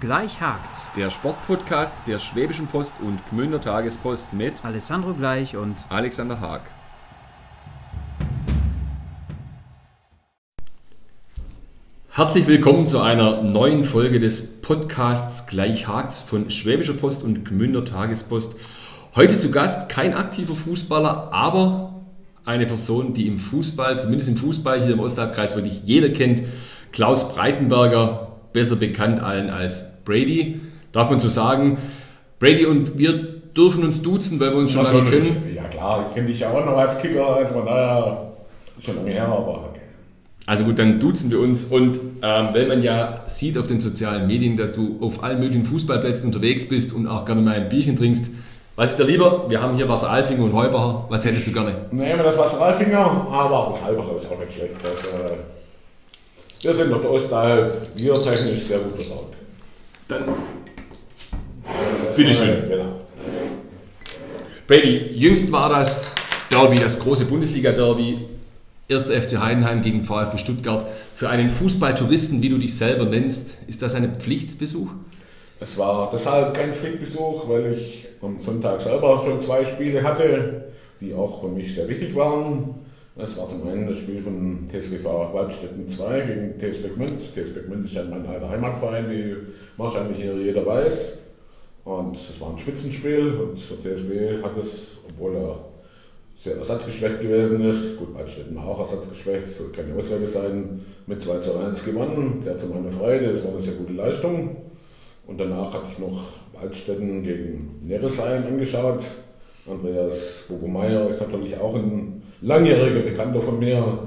Gleich hakt's. Der Sportpodcast der Schwäbischen Post und Gmünder Tagespost mit Alessandro Gleich und Alexander Haag. Herzlich willkommen zu einer neuen Folge des Podcasts Gleich hakt's von Schwäbischer Post und Gmünder Tagespost. Heute zu Gast kein aktiver Fußballer, aber eine Person, die im Fußball, zumindest im Fußball hier im Ostalbkreis wirklich jeder kennt, Klaus Breitenberger, besser bekannt allen als Brady. Darf man so sagen. Brady und wir dürfen uns duzen, weil wir uns schon lange kennen. Ja klar, ich kenne dich ja auch noch als Kicker, also von daher schon lange her, aber okay. Also gut, dann duzen wir uns und ähm, weil man ja sieht auf den sozialen Medien, dass du auf allen möglichen Fußballplätzen unterwegs bist und auch gerne mal ein Bierchen trinkst, was ist dir lieber? Wir haben hier Wasser Alfinger und Heubacher. Was hättest du gerne? Nehmen das Wasser Alfinger, aber das Halbacher ist auch nicht schlecht. Das, äh, wir sind der Ostalb, wir technisch sehr gut versorgt. Dann bitteschön. Genau. Brady, jüngst war das Derby, das große Bundesliga-Derby. 1. FC Heidenheim gegen VfB Stuttgart. Für einen Fußballtouristen, wie du dich selber nennst, ist das ein Pflichtbesuch? Es war deshalb kein Pflichtbesuch, weil ich am Sonntag selber schon zwei Spiele hatte, die auch für mich sehr wichtig waren. Das war zum einen das Spiel von TSGV Waldstätten 2 gegen TSB Gmünd. TSB Gmünd ist ja mein alter Heimatverein, wie wahrscheinlich jeder weiß. Und es war ein Spitzenspiel und der TSB hat es, obwohl er sehr ersatzgeschwächt gewesen ist, gut, Waldstätten war auch ersatzgeschwächt, soll keine Ausrede sein, mit 2 zu 1 gewonnen, sehr zu meiner Freude, das war eine sehr gute Leistung. Und danach hatte ich noch Waldstätten gegen Neresheim angeschaut. Andreas Bogomeyer ist natürlich auch ein langjähriger Bekannter von mir,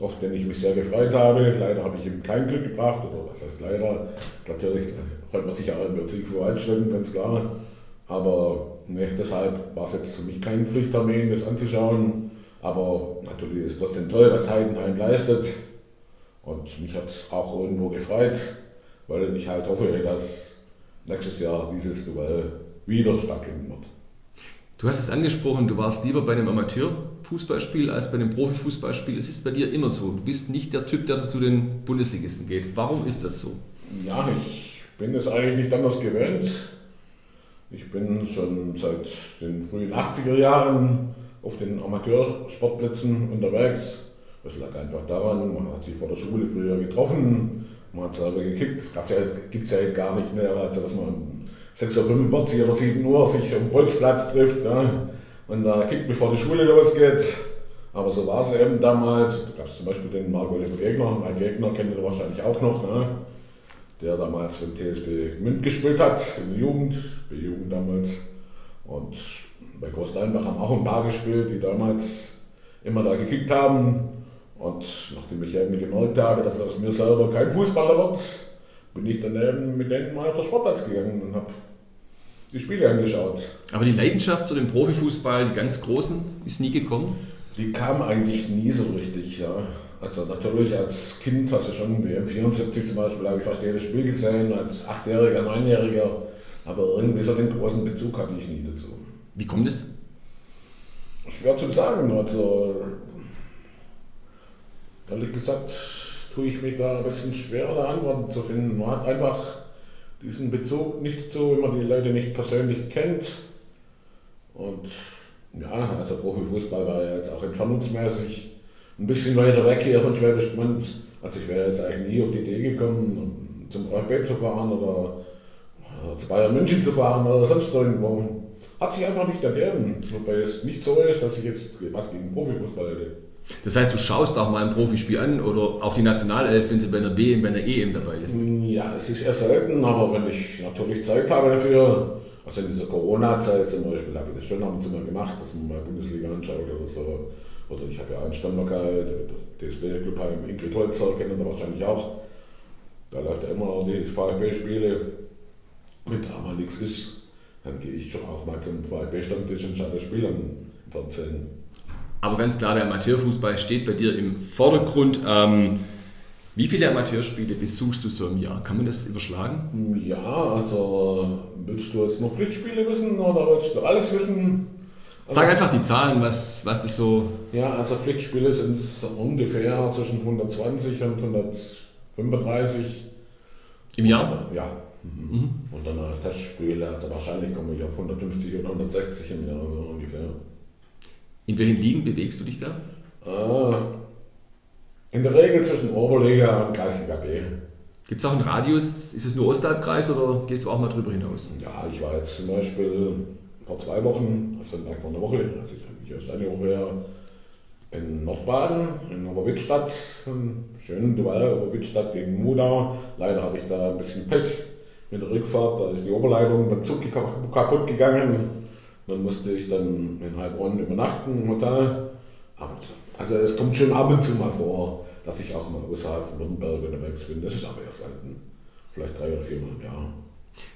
auf den ich mich sehr gefreut habe. Leider habe ich ihm kein Glück gebracht, oder was heißt leider? Natürlich freut man sich auch über Sieg vor Waldstätten, ganz klar. Aber ne, deshalb war es jetzt für mich kein Pflichttermin, das anzuschauen. Aber natürlich ist trotzdem toll, was Heidenheim leistet. Und mich hat es auch irgendwo gefreut, weil ich halt hoffe, dass nächstes Jahr dieses Duell wieder stattfinden wird. Du hast es angesprochen, du warst lieber bei einem Amateurfußballspiel als bei einem Profifußballspiel. Es ist bei dir immer so. Du bist nicht der Typ, der zu den Bundesligisten geht. Warum ist das so? Ja, ich bin es eigentlich nicht anders gewöhnt. Ich bin schon seit den frühen 80er Jahren auf den Amateursportplätzen unterwegs. Das lag einfach daran, man hat sich vor der Schule früher getroffen, man hat selber gekickt. Das gibt es ja jetzt gar nicht mehr, also dass man 6.45 Uhr oder 7 Uhr sich am Bolzplatz trifft ja, und da kickt, bevor die Schule losgeht. Aber so war es eben damals. Da gab es zum Beispiel den Marco Gegner, mein Gegner kennt ihr wahrscheinlich auch noch, ne? der damals den TSB Münd gespielt hat, in der Jugend, bei Jugend damals. Und bei Großsteinbach haben auch ein paar gespielt, die damals immer da gekickt haben. Und nachdem ich irgendwie gemerkt habe, dass aus mir selber kein Fußballer wird, bin ich dann eben mit denen mal auf den Sportplatz gegangen und habe die Spiele angeschaut. Aber die Leidenschaft für den Profifußball, die ganz großen, ist nie gekommen? Die kam eigentlich nie so richtig, ja. Also natürlich als Kind hast du schon WM 74 zum Beispiel, habe ich fast jedes Spiel gesehen, als Achtjähriger, Neunjähriger. Aber irgendwie so den großen Bezug hatte ich nie dazu. Wie kommt es? Schwer zu sagen. Also, ehrlich gesagt, tue ich mich da ein bisschen schwer, da Antworten zu finden. Man hat einfach diesen Bezug nicht so, wenn man die Leute nicht persönlich kennt. Und ja, also Profifußball war ja jetzt auch entfernungsmäßig ein bisschen weiter weg hier von Schwäbisch Gmünd. Also ich wäre jetzt eigentlich nie auf die Idee gekommen, zum VfB zu fahren oder zu Bayern München zu fahren oder sonst irgendwo. Hat sich einfach nicht ergeben. Wobei es nicht so ist, dass ich jetzt was gegen Profifußball hätte. Das heißt, du schaust auch mal ein Profispiel an oder auch die Nationalelf, wenn sie bei einer WM, bei einer EM dabei ist? Ja, es ist eher selten, aber wenn ich natürlich Zeit habe dafür, also in dieser Corona-Zeit zum Beispiel, habe ich das schon ab und zu mal gemacht, dass man mal Bundesliga anschaut oder so. Oder ich habe ja einen Stammlokal, DSB Clubheim, Ingrid Holzer, kennen Sie wahrscheinlich auch. Da läuft ja immer die VfB-Spiele. Wenn da mal nichts ist, dann gehe ich schon auch mal zum VfB-Stammtisch und schaue das Spiel an im Fernsehen. Aber ganz klar, der Amateurfußball steht bei dir im Vordergrund. Ähm, wie viele Amateurspiele besuchst du so im Jahr? Kann man das überschlagen? Ja, also willst du jetzt noch Pflichtspiele wissen oder willst du alles wissen? Sag einfach die Zahlen, was, was das so. Ja, also Pflichtspiele sind ungefähr zwischen 120 und 135. Im Jahr? Ja. Mhm. Und dann als Testspiele, also wahrscheinlich komme ich auf 150 oder 160 im Jahr, so ungefähr. In welchen Ligen bewegst du dich da? Äh, in der Regel zwischen Oberliga und Kreisliga B. Gibt es auch einen Radius? Ist es nur Ostalbkreis oder gehst du auch mal drüber hinaus? Ja, ich war jetzt zum Beispiel vor zwei Wochen, also vor einer Woche, also ich eigentlich erst eine Woche her, in Nordbaden, in Oberwittstadt, schönen Duell, Oberwittstadt gegen Mudau. Leider hatte ich da ein bisschen Pech mit der Rückfahrt, da ist die Oberleitung beim Zug kaputt gegangen. Dann musste ich dann in Heilbronn übernachten im Hotel. Also es kommt schon ab und zu mal vor, dass ich auch mal außerhalb von Nürnberg unterwegs bin. Das ist aber erst selten. Vielleicht drei oder vier Mal im Jahr.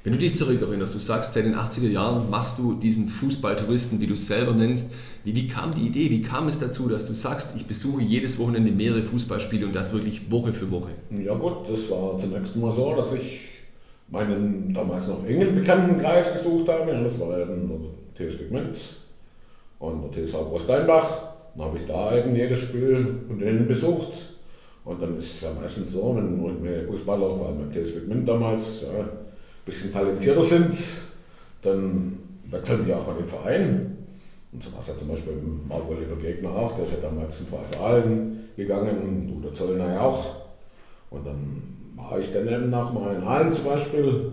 Wenn du dich zurückerinnerst, du sagst, seit den 80er Jahren machst du diesen Fußballtouristen, wie du es selber nennst. Wie, wie kam die Idee, wie kam es dazu, dass du sagst, ich besuche jedes Wochenende mehrere Fußballspiele und das wirklich Woche für Woche? Ja gut, das war zunächst mal so, dass ich meinen damals noch engen Bekanntenkreis gesucht habe. Das war der TSG Gmünd und der TSV Großsteinbach. Dann habe ich da eben jedes Spiel von denen besucht. Und dann ist es ja meistens so, wenn Fußballer, vor allem beim TSG Gmünd damals, ja, ein bisschen talentierter sind, dann wechseln die auch mal den Verein. Und so war es ja zum Beispiel mit Marco Oliver Gegner auch, der ist ja damals zum VfL Aalen gegangen und Udo Zollner auch. Und dann war ich dann eben nach in Aalen zum Beispiel.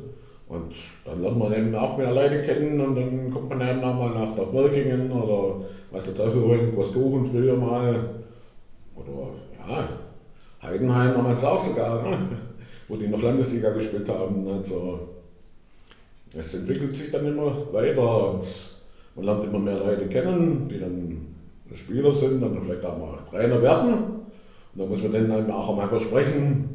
Und dann lernt man eben auch mehr Leute kennen und dann kommt man eben auch mal nach Dortmölkingen oder weiß der Teufel irgendwas suchen früher mal. Oder ja, Heidenheim damals auch sogar, ne? wo die noch Landesliga gespielt haben. Also es entwickelt sich dann immer weiter und man lernt immer mehr Leute kennen, die dann Spieler sind, dann vielleicht auch mal Trainer werden. Und dann muss man dann auch einmal versprechen,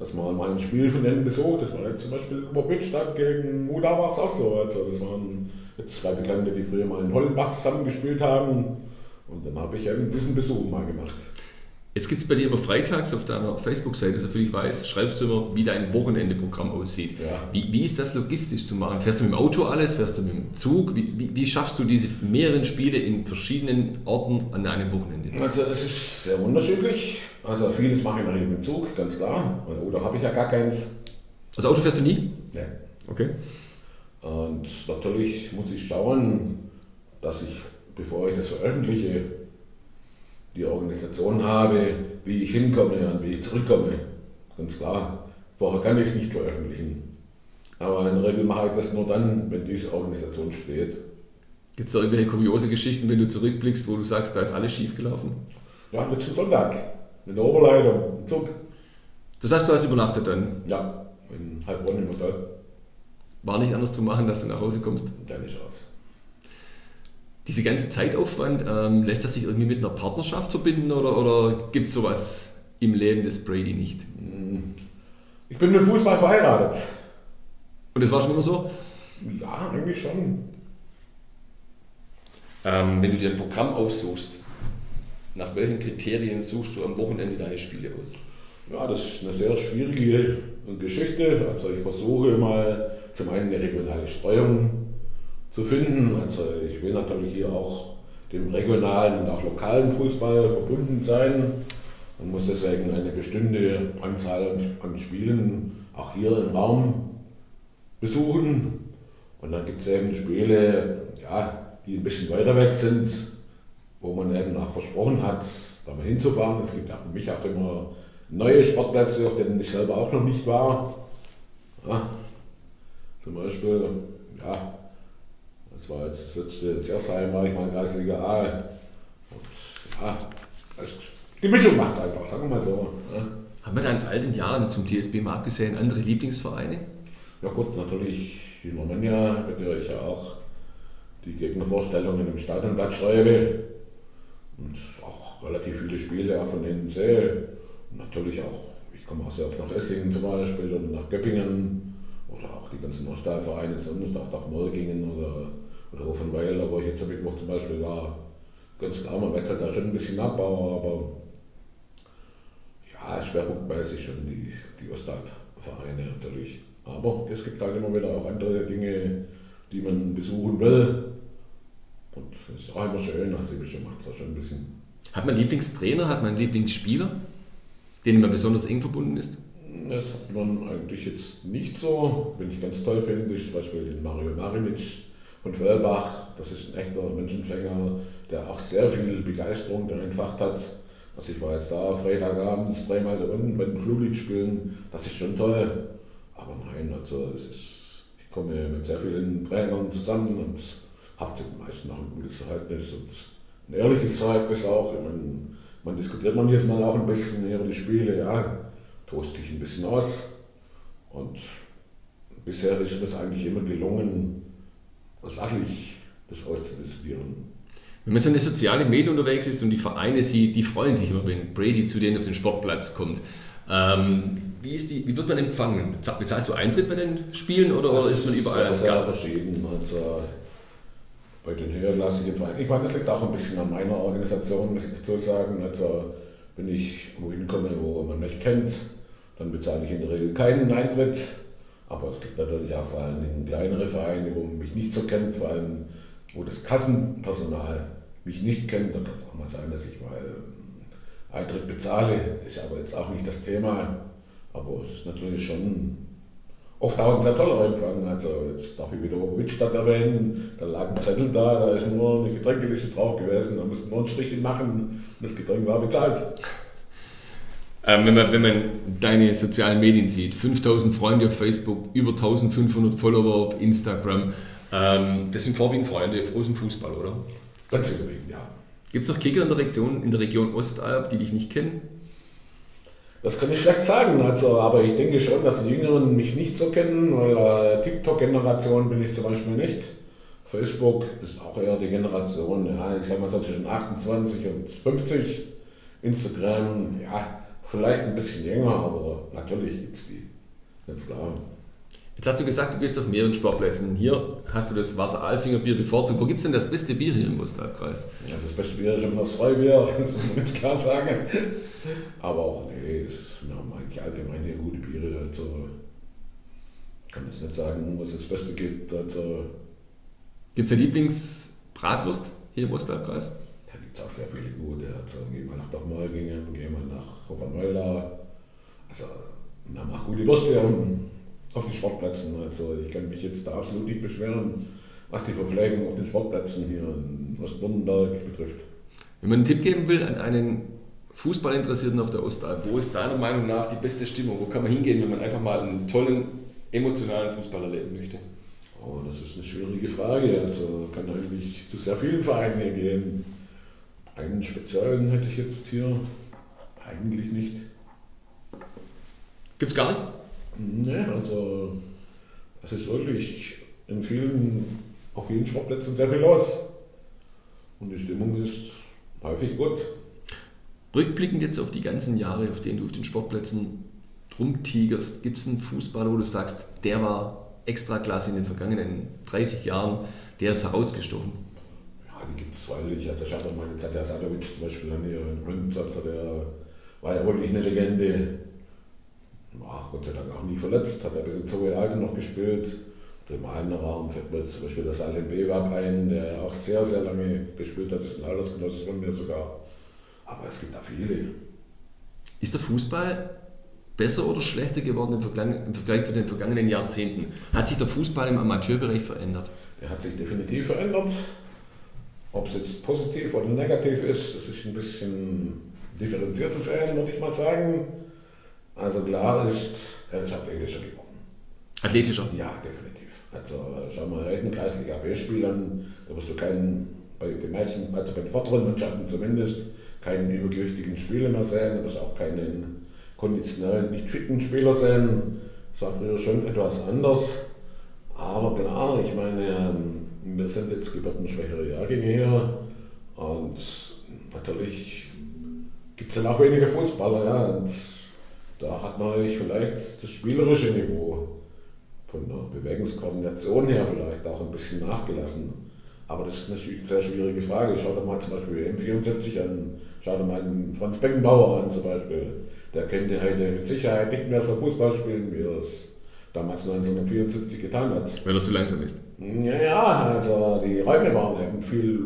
dass man mal ein Spiel von denen besucht. Das war jetzt zum Beispiel Oberbittstadt gegen Muda war es auch so. Also das waren jetzt zwei Bekannte, die früher mal in Hollenbach zusammengespielt haben. Und dann habe ich eben diesen Besuch mal gemacht. Jetzt gibt es bei dir immer freitags auf deiner Facebook-Seite, soviel ich weiß, schreibst du immer, wie dein Wochenendeprogramm aussieht. Ja. Wie, wie ist das logistisch zu machen? Fährst du mit dem Auto alles? Fährst du mit dem Zug? Wie, wie, wie schaffst du diese mehreren Spiele in verschiedenen Orten an einem Wochenende? Also es ist sehr unterschiedlich. Also vieles mache ich natürlich mit dem Zug, ganz klar. Oder habe ich ja gar keins. Also Auto fährst du nie? Nee. Okay. Und natürlich muss ich schauen, dass ich, bevor ich das veröffentliche, die Organisation habe, wie ich hinkomme und wie ich zurückkomme. Ganz klar. Vorher kann ich es nicht veröffentlichen. Aber in der Regel mache ich das nur dann, wenn diese Organisation steht. Gibt es da irgendwelche kuriose Geschichten, wenn du zurückblickst, wo du sagst, da ist alles schief gelaufen? Ja, letzten Sonntag. In der Oberleitung, im Zug. Das heißt, du hast übernachtet dann. Ja, in Heilbronn im Hotel. War nicht anders zu machen, dass du nach Hause kommst. Keine Chance. Diese ganze Zeitaufwand, ähm, lässt das sich irgendwie mit einer Partnerschaft verbinden oder, oder gibt es sowas im Leben des Brady nicht? Ich bin mit dem Fußball verheiratet. Und das war schon immer so? Ja, eigentlich schon. Ähm, wenn du dir ein Programm aufsuchst, nach welchen Kriterien suchst du am Wochenende deine Spiele aus? Ja, das ist eine sehr schwierige Geschichte. Also ich versuche mal zum einen eine regionale Streuung zu finden. Also ich will natürlich hier auch dem regionalen und auch lokalen Fußball verbunden sein und muss deswegen eine bestimmte Anzahl an Spielen auch hier im Raum besuchen. Und dann gibt es eben Spiele, ja, die ein bisschen weiter weg sind, wo man eben auch versprochen hat, da mal hinzufahren. Es gibt ja für mich auch immer neue Sportplätze, auf denen ich selber auch noch nicht war. Ja, zum Beispiel, ja, das war jetzt, jetzt, jetzt erste war ich in Kreisliga A. Und ja, das, die Mischung macht es einfach, sagen wir mal so. Ja. Haben wir da in all den Jahren zum TSB mal abgesehen andere Lieblingsvereine? Ja gut, natürlich in Romagna, bei der ich ja auch die Gegnervorstellungen im Stadionblatt schreibe und auch relativ viele Spiele auch von denen sehe. Und natürlich auch, ich komme auch sehr oft nach Essingen zum Beispiel oder nach Göppingen oder auch die ganzen Osttalvereine sonst, auch nach Morgingen oder, oder Offenweiler, wo ich jetzt am Mittwoch zum Beispiel war. Ganz klar, man wechselt da schon ein bisschen ab, aber ja, schwerpunktmäßig schon die, die Ostalb-Vereine natürlich. Aber es gibt halt immer wieder auch andere Dinge, die man besuchen will. Und es ist auch immer schön, also Mischung macht es auch schon ein bisschen. Hat man Lieblingstrainer, hat man Lieblingsspieler, denen man besonders eng verbunden ist? Das hat man eigentlich jetzt nicht so. Wenn ich ganz toll finde, ist zum Beispiel den Mario Marinic von Völlbach. Das ist ein echter Menschenfänger, der auch sehr viel Begeisterung da entfacht hat. Also ich war jetzt da Freitagabends dreimal da unten bei den spielen. Das ist schon toll. Aber nein, also es ist, ich komme mit sehr vielen Trainern zusammen und habe zu meisten auch ein gutes Verhältnis und ein ehrliches Verhältnis auch. Ich meine, man diskutiert man jetzt mal auch ein bisschen über die Spiele, ja, toast sich ein bisschen aus. Und bisher ist es eigentlich immer gelungen, sachlich das auszudiskutieren. Wenn man so in den sozialen Medien unterwegs ist und die Vereine sieht, die freuen sich immer, wenn Brady zu denen auf den Sportplatz kommt. Ähm, wie, ist die, wie wird man empfangen? Bezahlst du Eintritt bei den Spielen oder das ist man überall als Gast? verschieden. Also, bei den höherklassigen Vereinen. Ich meine, das liegt auch ein bisschen an meiner Organisation, muss ich dazu sagen. Also, wenn ich wohin komme, wo man mich kennt, dann bezahle ich in der Regel keinen Eintritt. Aber es gibt natürlich auch vor allem kleinere Vereine, wo man mich nicht so kennt, vor allem wo das Kassenpersonal mich nicht kennt. Dann kann es auch mal sein, dass ich mal ähm, Eintritt bezahle. Ist aber jetzt auch nicht das Thema. Aber es ist natürlich schon oft auch ein sehr toller Empfang. Also jetzt darf ich wieder Wittstadt erwähnen, da lag ein Zettel da, da ist nur eine Getränkeliste drauf gewesen, da mussten wir einen Strich machen und das Getränk war bezahlt. Ähm, wenn, man, wenn man deine sozialen Medien sieht, 5000 Freunde auf Facebook, über 1500 Follower auf Instagram, ähm, das sind vorwiegend Freunde aus dem Fußball, oder? Ganz überwiegend, ja. Gibt es noch Kicker in der, Region, in der Region Ostalb, die dich nicht kennen? Das kann ich schlecht sagen, also, aber ich denke schon, dass die Jüngeren mich nicht so kennen, weil äh, TikTok-Generation bin ich zum Beispiel nicht. Facebook ist auch eher die Generation, ja, ich sag mal so zwischen 28 und 50. Instagram, ja, vielleicht ein bisschen jünger, aber natürlich gibt es die, ganz klar. Jetzt hast du gesagt, du gehst auf mehreren Sportplätzen. Hier hast du das Wasser-Alfinger-Bier bevorzugt. Wo gibt es denn das beste Bier hier im Ostalbkreis? Also das beste Bier ist immer das Freibier, das muss man ganz klar sagen. Aber auch, nee, es, haben eigentlich allgemein hier gute Biere. Also, ich kann jetzt nicht sagen, was es das Beste gibt. Also, gibt es eine Lieblingsbratwurst hier im Ostalbkreis? Gibt es auch sehr viele gute. Also, gehen wir nach Dorfmalgingen, gehen wir nach Hofermeuler. Also, haben auch gute Würste auf den Sportplätzen. Also ich kann mich jetzt da absolut nicht beschweren, was die Verpflegung auf den Sportplätzen hier in Ostbürnberg betrifft. Wenn man einen Tipp geben will an einen Fußballinteressierten auf der Ostalb, wo ist deiner Meinung nach die beste Stimmung? Wo kann man hingehen, wenn man einfach mal einen tollen, emotionalen Fußball erleben möchte? Oh, das ist eine schwierige Frage. Also kann eigentlich zu sehr vielen Vereinen gehen. Einen speziellen hätte ich jetzt hier eigentlich nicht. Gibt es gar nicht? Ne, also es ist wirklich in vielen, auf vielen Sportplätzen sehr viel los. Und die Stimmung ist häufig gut. Rückblickend jetzt auf die ganzen Jahre, auf denen du auf den Sportplätzen rumtigerst, gibt es einen Fußballer, wo du sagst, der war extra klasse in den vergangenen 30 Jahren, der ist herausgestochen? Die gibt es, weil ich, also ich hatte meine Zadja Sadovic zum Beispiel an hier in Ründensatz, der war ja wirklich eine Legende war Gott sei Dank auch nie verletzt, hat er bis ins hohe Alter noch gespielt. Im einen Raum fällt mir zum Beispiel das Alan Bewab ein, der auch sehr, sehr lange gespielt hat, das ist ein Altersgenosse von mir sogar. Aber es gibt da viele. Ist der Fußball besser oder schlechter geworden im Vergleich, im Vergleich zu den vergangenen Jahrzehnten? Hat sich der Fußball im Amateurbereich verändert? Er hat sich definitiv verändert. Ob es jetzt positiv oder negativ ist, das ist ein bisschen differenziert zu sehen, würde ich mal sagen. Also klar ist, er ist athletischer geworden. Athletischer? Ja, definitiv. Also schau mal reiten Kreisliga B-Spielern, da wirst du keinen, bei den meisten, also bei den vorderen Mannschaften zumindest, keinen übergewichtigen Spieler mehr sehen, du wirst auch keinen konditionellen, nicht fitten Spieler sehen. Das war früher schon etwas anders. Aber klar, ich meine, ähm, wir sind jetzt geburtenschwächere Jahrgänge hier und natürlich gibt es dann auch weniger Fußballer. Ja, und da hat man vielleicht das spielerische Niveau von der Bewegungskoordination her vielleicht auch ein bisschen nachgelassen. Aber das ist natürlich eine sehr schwierige Frage. Schau dir mal zum Beispiel M74 an, schau dir mal einen Franz Beckenbauer an zum Beispiel. Der könnte heute mit Sicherheit nicht mehr so Fußball spielen, wie er es damals 1974 getan hat. Weil er zu langsam ist. Ja, ja, also die Räume waren eben viel,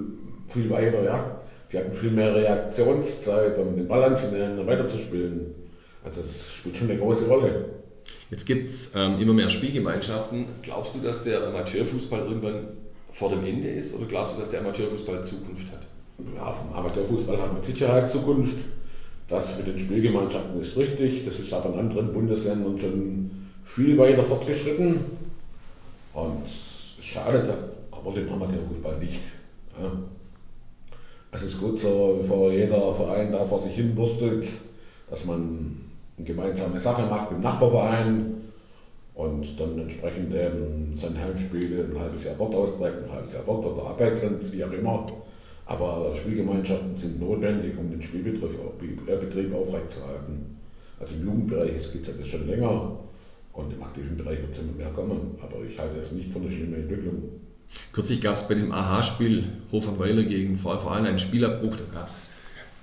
viel weiter, ja. Die hatten viel mehr Reaktionszeit, um den Ball anzunehmen und weiterzuspielen. Also das spielt schon eine große Rolle. Jetzt gibt es ähm, immer mehr Spielgemeinschaften. Glaubst du, dass der Amateurfußball irgendwann vor dem Ende ist oder glaubst du, dass der Amateurfußball Zukunft hat? Ja, vom Amateurfußball hat mit Sicherheit Zukunft. Das mit den Spielgemeinschaften ist richtig. Das ist aber in anderen Bundesländern schon viel weiter fortgeschritten. Und es schadet aber dem Amateurfußball nicht. Ja. Es ist gut so, bevor jeder Verein da vor sich hin wurstelt, dass man eine gemeinsame Sache macht im Nachbarverein und dann entsprechend ähm, seine Heimspiele ein halbes Jahr dort austrägt, ein halbes Jahr dort oder abwechselnd, wie auch immer. Aber Spielgemeinschaften sind notwendig, um den Spielbetrieb, äh, Betrieb aufrechtzuerhalten. Also im Jugendbereich gibt es ja das schon länger und im aktiven Bereich wird es immer mehr kommen. Aber ich halte es nicht für eine schlimme Entwicklung. Kürzlich gab es bei dem AHA-Spiel Hofernweiler gegen VfV einen Spielabbruch. Da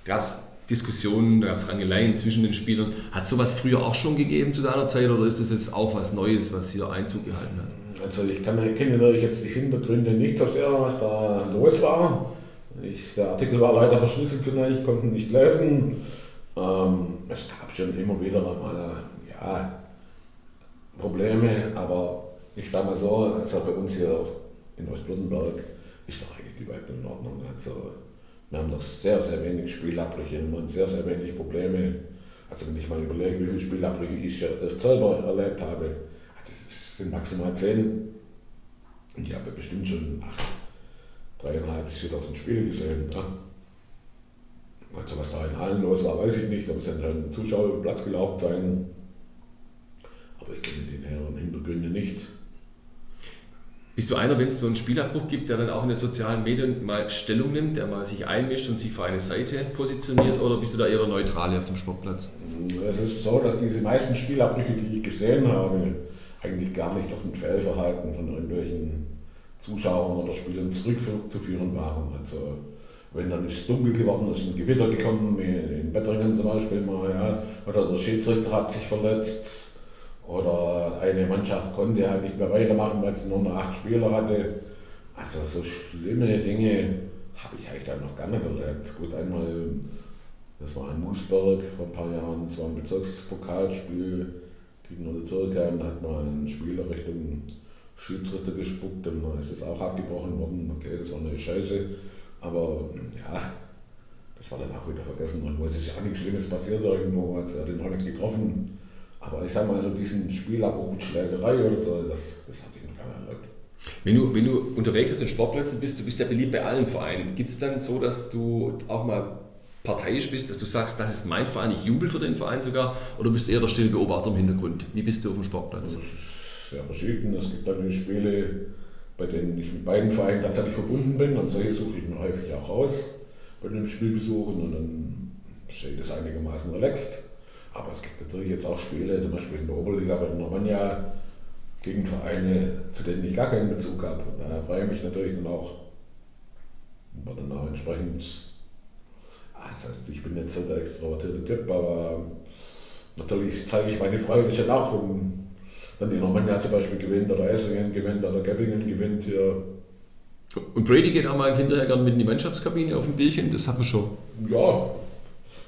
gab es Diskussionen, da gab es Rangeleien zwischen den Spielern. Hat sowas früher auch schon gegeben zu deiner Zeit oder ist das jetzt auch was Neues, was hier Einzug gehalten hat? Also ich, kann, ich kenne natürlich jetzt die Hintergründe nicht so sehr, was da los war. Ich, der Artikel war leider verschlüsselt mich, ich konnte ihn nicht lesen. Ähm, es gab schon immer wieder mal ja, Probleme, aber ich sage mal so, also bei uns hier in Ostwürttemberg ist doch eigentlich die Welt in Ordnung. Also, wir haben noch sehr, sehr wenig Spielabbrüche und sehr, sehr wenig Probleme. Also wenn ich mal überlege, wie viele Spielabbrüche ich selber erlebt habe, das sind maximal zehn. Und ich habe bestimmt schon acht, dreieinhalb bis 4.000 Spiele gesehen. Ja. Also was da in Hallen los war, weiß ich nicht, es sind dann Zuschauer Platz gelaufen sein. Aber ich kenne die näheren Hintergründe nicht. Bist du einer, wenn es so einen Spielabbruch gibt, der dann auch in den sozialen Medien mal Stellung nimmt, der mal sich einmischt und sich für eine Seite positioniert oder bist du da eher neutral auf dem Sportplatz? Es ist so, dass diese meisten Spielabbrüche, die ich gesehen habe, eigentlich gar nicht auf ein Fehlverhalten von irgendwelchen Zuschauern oder Spielern zurückzuführen waren. Also wenn dann ist es dunkel geworden ist, ein Gewitter gekommen, wie in Bettringen zum Beispiel mal, ja, oder der Schiedsrichter hat sich verletzt, oder eine Mannschaft konnte halt nicht mehr weitermachen, weil sie nur noch acht Spieler hatte. Also so schlimme Dinge habe ich eigentlich dann noch gar nicht erlebt. Gut, einmal, das war in Moosberg vor ein paar Jahren, das war ein Bezirkspokalspiel gegen die Türkei und da hat man einen Spieler Richtung Schiedsrichter gespuckt und dann ist das auch abgebrochen worden. Okay, das war eine Scheiße. Aber ja, das war dann auch wieder vergessen. Und wo es ist ja nichts Schlimmes passiert irgendwo, hat er den auch nicht getroffen. Aber ich sag mal so diesen Spielabbruch, Schlägerei oder so, das, das hat ihn keiner erlebt. Wenn du, wenn du unterwegs auf den Sportplätzen bist, du bist ja beliebt bei allen Vereinen. Gibt es dann so, dass du auch mal parteiisch bist, dass du sagst, das ist mein Verein, ich jubel für den Verein sogar, oder bist du eher der stille Beobachter im Hintergrund? Wie bist du auf dem Sportplatz? Das ist sehr verschieden. Es gibt dann Spiele, bei denen ich mit beiden Vereinen tatsächlich verbunden bin, und solche suche ich mir häufig auch raus bei den Spielbesuchen und dann sehe ich das einigermaßen relaxed. Aber es gibt natürlich jetzt auch Spiele, zum Beispiel in der Oberliga bei der Normannia, gegen Vereine, zu denen ich gar keinen Bezug habe. Und da freue ich mich natürlich dann auch, war dann auch entsprechend, ah, das heißt, ich bin jetzt so der extrovertierte Typ, aber natürlich zeige ich meine Freude schon auch, wenn dann die Normannia zum Beispiel gewinnt oder Essingen gewinnt oder Göppingen gewinnt hier. Und Brady geht auch mal hinterher gerne mit in die Mannschaftskabine auf ein Bierchen, das haben wir schon. Ja,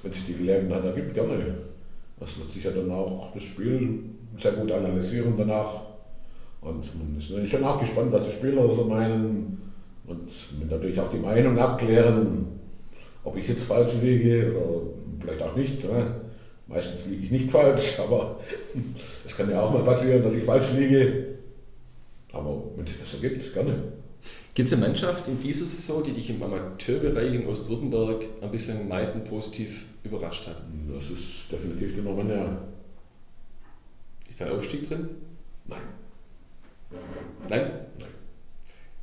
wenn sich die Gelegenheit ergibt, gerne. Das wird sich ja dann auch das Spiel sehr gut analysieren danach. Und man ist schon auch gespannt, was die Spieler so meinen. Und natürlich auch die Meinung abklären, ob ich jetzt falsch liege oder vielleicht auch nicht. Ne? Meistens liege ich nicht falsch, aber es kann ja auch mal passieren, dass ich falsch liege. Aber wenn sich das ergibt, gerne. Gibt es eine Mannschaft in dieser Saison, die dich im Amateurbereich in Ostwürttemberg ein bisschen am meisten positiv überrascht hat? Das ist definitiv die Normannia. Ist da ein Aufstieg drin? Nein. Nein? Nein.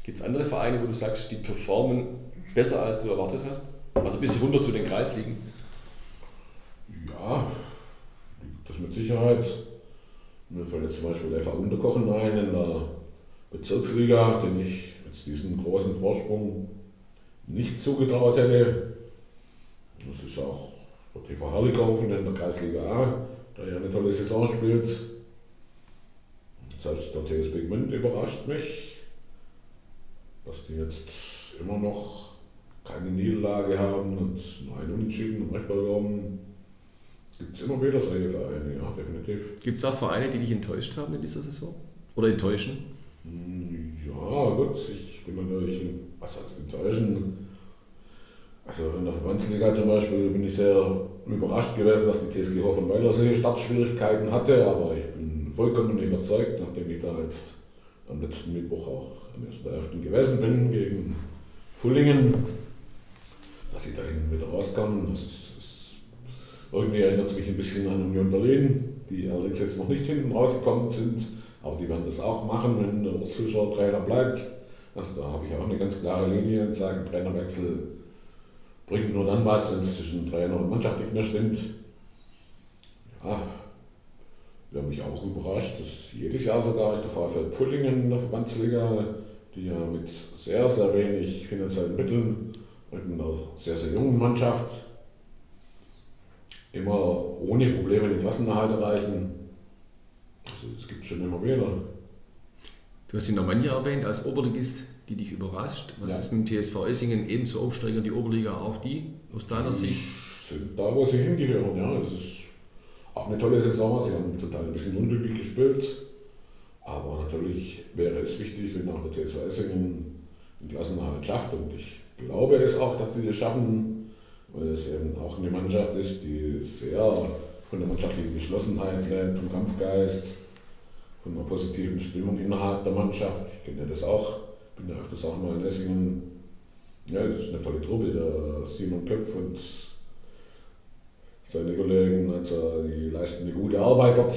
Gibt es andere Vereine, wo du sagst, die performen besser als du erwartet hast? Also ein bisschen runter zu den Kreisligen? Ja, das mit Sicherheit. Mir fällt jetzt zum Beispiel der Unterkochen ein in der Bezirksliga, den ich jetzt diesen großen Vorsprung nicht zugetraut hätte. Das ist auch der TV Herlikaufen in der Kreisliga A, der ja eine tolle Saison spielt. Selbst der TSB Gmünd überrascht mich, dass die jetzt immer noch keine Niederlage haben und nur einen Unentschieden im Rechtball haben. gibt es immer wieder solche Vereine, ja, definitiv. Gibt es auch Vereine, die dich enttäuscht haben in dieser Saison? Oder enttäuschen? Hm, Ja, gut, ich bin natürlich, was heißt enttäuschen? Also in der Verbandsliga zum Beispiel bin ich sehr überrascht gewesen, dass die TSG Hoffenweilersee Startschwierigkeiten hatte, aber ich bin vollkommen überzeugt, nachdem ich da jetzt am letzten Mittwoch auch am 1.11. gewesen bin gegen Fullingen, dass sie da hinten wieder rauskommen. Das ist, ist, irgendwie erinnert es mich ein bisschen an Union Berlin, die allerdings jetzt noch nicht hinten rausgekommen sind, aber die werden das auch machen, wenn der Fischer Trainer bleibt. Also da habe ich auch eine ganz klare Linie und sage, Trainerwechsel bringt nur dann was, wenn es zwischen Trainer und Mannschaft nicht mehr stimmt. Ja, wer mich auch überrascht, dass jedes Jahr sogar ist der VfL Pfullingen in der Verbandsliga, die ja mit sehr, sehr wenig finanziellen Mitteln und einer sehr, sehr jungen Mannschaft immer ohne Probleme den Klassenerhalt erreichen. Also es gibt schon immer wieder. Du hast die Normannia erwähnt als Oberligist, die dich überrascht. Was Ja. ist mit TSV Essingen ebenso Aufsteiger in die Oberliga auch die aus deiner Sicht? sind da, wo sie hingehören. Ja, das ist auch eine tolle Saison. Sie haben Teil ein bisschen unglücklich gespielt. Aber natürlich wäre es wichtig, wenn auch der TSV Essingen den Klassenerhalt schafft. Und ich glaube es auch, dass sie das schaffen, weil es eben auch eine Mannschaft ist, die sehr von der mannschaftlichen Geschlossenheit lebt, vom Kampfgeist, von einer positiven Stimmung innerhalb der Mannschaft. Ich kenne das auch, bin ja öfters auch mal in Essingen. Ja, es ist eine tolle Truppe, der Simon Köpf und seine Kollegen, also die leisten eine gute Arbeit dort.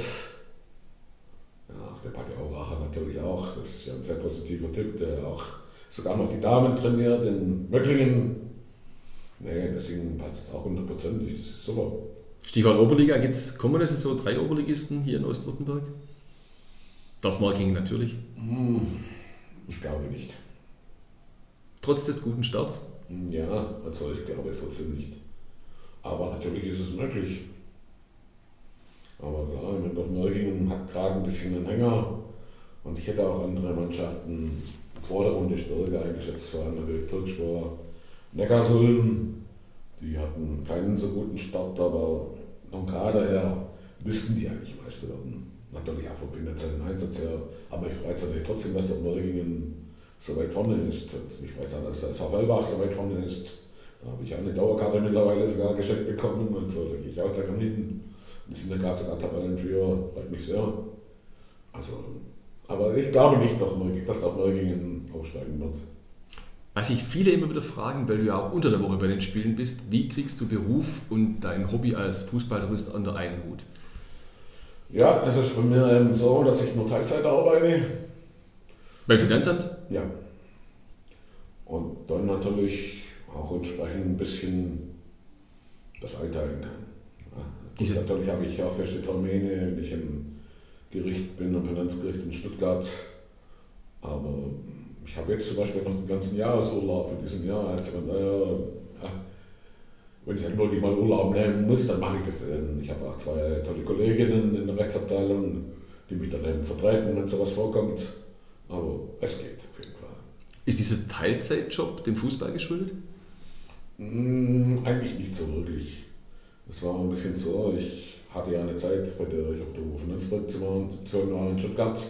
Ja, auch der Patti Auracher natürlich auch. Das ist ja ein sehr positiver Typ, der auch sogar noch die Damen trainiert in Möcklingen. Nee, deswegen passt das auch hundertprozentig. Das ist super. Stichwort Oberliga, gibt es kommende Saison drei Oberligisten hier in Ostwürttemberg? Dorfmarking natürlich. Hm, ich glaube nicht. Trotz des guten Starts. Ja, also ich glaube es trotzdem nicht. Aber natürlich ist es möglich. Aber klar, Mindorf Mörgingen hat gerade ein bisschen einen Hänger. Und ich hätte auch andere Mannschaften vor der Runde stärker eingeschätzt. Vor allem natürlich Türkspor, Neckarsulm. Die hatten keinen so guten Start, aber vom Kader her müssten die eigentlich Meister werden. Natürlich auch vom finanziellen Einsatz her. Aber ich freue natürlich trotzdem, dass der Mörgingen so weit vorne ist. Und mich freut es auch, dass der SV Wellbach so weit vorne ist. Da habe ich auch eine Dauerkarte mittlerweile sogar geschenkt bekommen und so, da gehe ich auch sehr gerne. Die sind ja gerade sogar Tabellenführer, freut mich sehr. Also, aber ich glaube nicht, dass auch Neugingen aufsteigen wird. Was sich viele immer wieder fragen, weil du ja auch unter der Woche bei den Spielen bist, wie kriegst du Beruf und dein Hobby als Fußballtourist unter einen Hut? Ja, es ist bei mir eben so, dass ich nur Teilzeit arbeite. Beim Finanzamt? Ja. Und dann natürlich auch entsprechend ein bisschen das einteilen kann. Ja. Dieses- natürlich habe ich auch feste Termine, wenn ich im Gericht bin, am Finanzgericht in Stuttgart. Aber ich habe jetzt zum Beispiel noch den ganzen Jahresurlaub für diesen Jahr. Also von daher, wenn ich dann wirklich mal Urlaub nehmen muss, dann mache ich das. eben. Ich habe auch zwei tolle Kolleginnen in der Rechtsabteilung, die mich dann eben vertreten, wenn sowas vorkommt. Aber es geht auf jeden Fall. Ist dieser Teilzeitjob dem Fußball geschuldet? Mm, Eigentlich nicht so wirklich. Es war ein bisschen so, ich hatte ja eine Zeit, bei der ich auf der Finanzdirektion war in Stuttgart.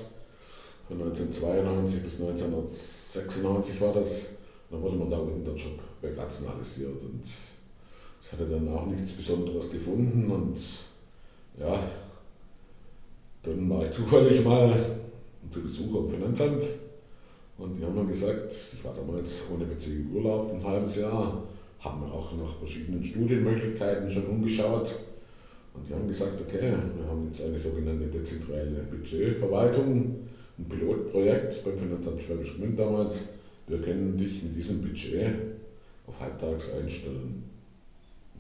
Von 1992 bis 1996 war das. Dann wurde mir da unten der Job wegrationalisiert und ich hatte dann auch nichts Besonderes gefunden und ja, dann war ich zufällig mal zu Besuch am Finanzamt und die haben mir gesagt, ich war damals ohne Beziehung Urlaub ein halbes Jahr, haben mir auch nach verschiedenen Studienmöglichkeiten schon umgeschaut. Und die haben gesagt, okay, wir haben jetzt eine sogenannte dezentrale Budgetverwaltung, ein Pilotprojekt beim Finanzamt Schwäbisch Gmünd damals. Wir können dich mit diesem Budget auf halbtags einstellen.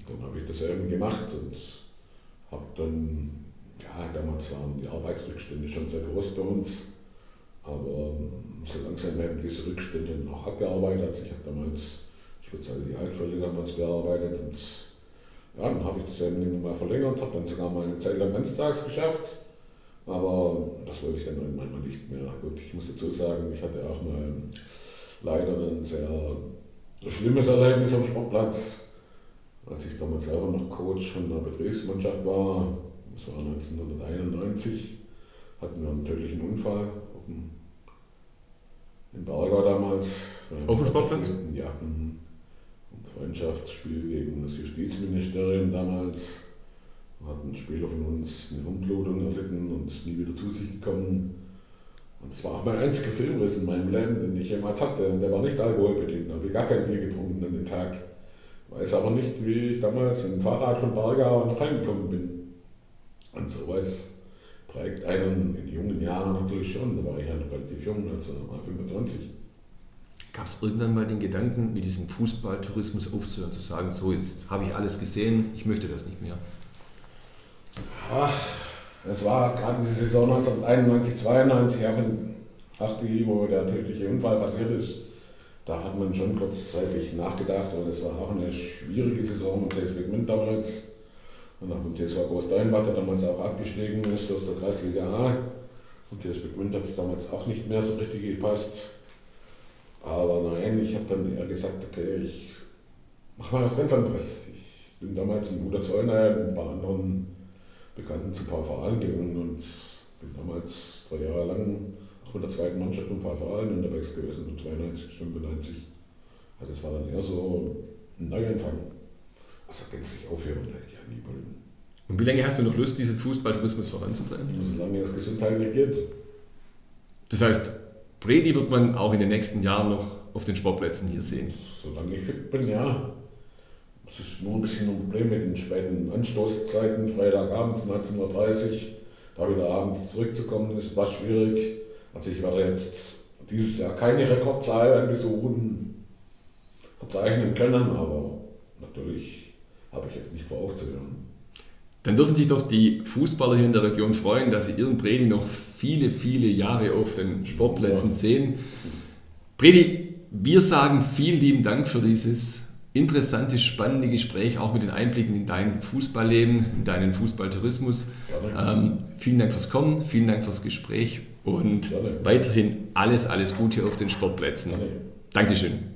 Dann habe ich das eben gemacht und habe dann, ja, damals waren die Arbeitsrückstände schon sehr groß bei uns, aber ähm, so langsam werden diese Rückstände auch abgearbeitet. Ich habe damals speziell die Altfälle damals bearbeitet und ja, dann habe ich das eben mal verlängert, habe dann sogar mal eine Zeit lang ganztags geschafft, aber das wollte ich dann irgendwann mal nicht mehr. Gut, ich muss dazu sagen, ich hatte auch mal leider ein sehr schlimmes Erlebnis am Sportplatz. Als ich damals selber noch Coach von der Betriebsmannschaft war, das war 1991, hatten wir einen tödlichen Unfall auf dem, in Berger damals. Auf dem Sportplatz? Ja, ein Freundschaftsspiel gegen das Justizministerium damals. Hat ein Spieler von uns eine Hirnblutung erlitten und nie wieder zu sich gekommen. Und das war auch mein einziger Filmriss in meinem Leben, den ich jemals hatte. Und der war nicht alkoholbedingt, da habe ich gar kein Bier getrunken an dem Tag. Weiß aber nicht, wie ich damals mit dem Fahrrad von Bargau noch heimgekommen bin. Und sowas prägt einen in jungen Jahren natürlich schon. Da war ich ja noch relativ jung, also war 25. Gab es irgendwann mal den Gedanken, mit diesem Fußballtourismus aufzuhören, zu sagen, so jetzt habe ich alles gesehen, ich möchte das nicht mehr? Ach, es war gerade die Saison 1991, 92, auch in Achti, wo der tödliche Unfall passiert ist. Da hat man schon kurzzeitig nachgedacht, und es war auch eine schwierige Saison mit TSV Gmünd damals. Und auch mit TSV Großdeinbach, der damals auch abgestiegen ist aus der Kreisliga A. Und TSV Gmünd hat es damals auch nicht mehr so richtig gepasst. Aber nein, ich habe dann eher gesagt, okay, ich mache mal was ganz anderes. Ich bin damals in Bruder Zollner mit ein paar anderen Bekannten zu ein paar Vereinen gegangen und bin damals drei Jahre lang mit der zweiten Mannschaft ein paar Vereinen unterwegs gewesen, so 92, 95. Also es war dann eher so ein Neuanfang. Also gänzlich aufhören hätte ich ja nie wollen. Und wie lange hast du noch Lust, diesen Fußballtourismus voranzutreiben? Solange es gesundheitlich geht. Das heißt, Bredi wird man auch in den nächsten Jahren noch auf den Sportplätzen hier sehen. Solange ich fit bin, ja. Es ist nur ein bisschen ein Problem mit den späten Anstoßzeiten, Freitagabends 19.30 Uhr, da wieder abends zurückzukommen, ist was schwierig. Also ich werde jetzt dieses Jahr keine Rekordzahl an Besuchen verzeichnen können, aber natürlich habe ich jetzt nicht vor aufzuhören. Dann dürfen sich doch die Fußballer hier in der Region freuen, dass sie ihren Bredi noch viele, viele Jahre auf den Sportplätzen ja. sehen. Bredi, wir sagen vielen lieben Dank für dieses interessante, spannende Gespräch, auch mit den Einblicken in dein Fußballleben, in deinen Fußballtourismus. Ähm, vielen Dank fürs Kommen, vielen Dank fürs Gespräch und weiterhin alles, alles Gute auf den Sportplätzen. Dankeschön.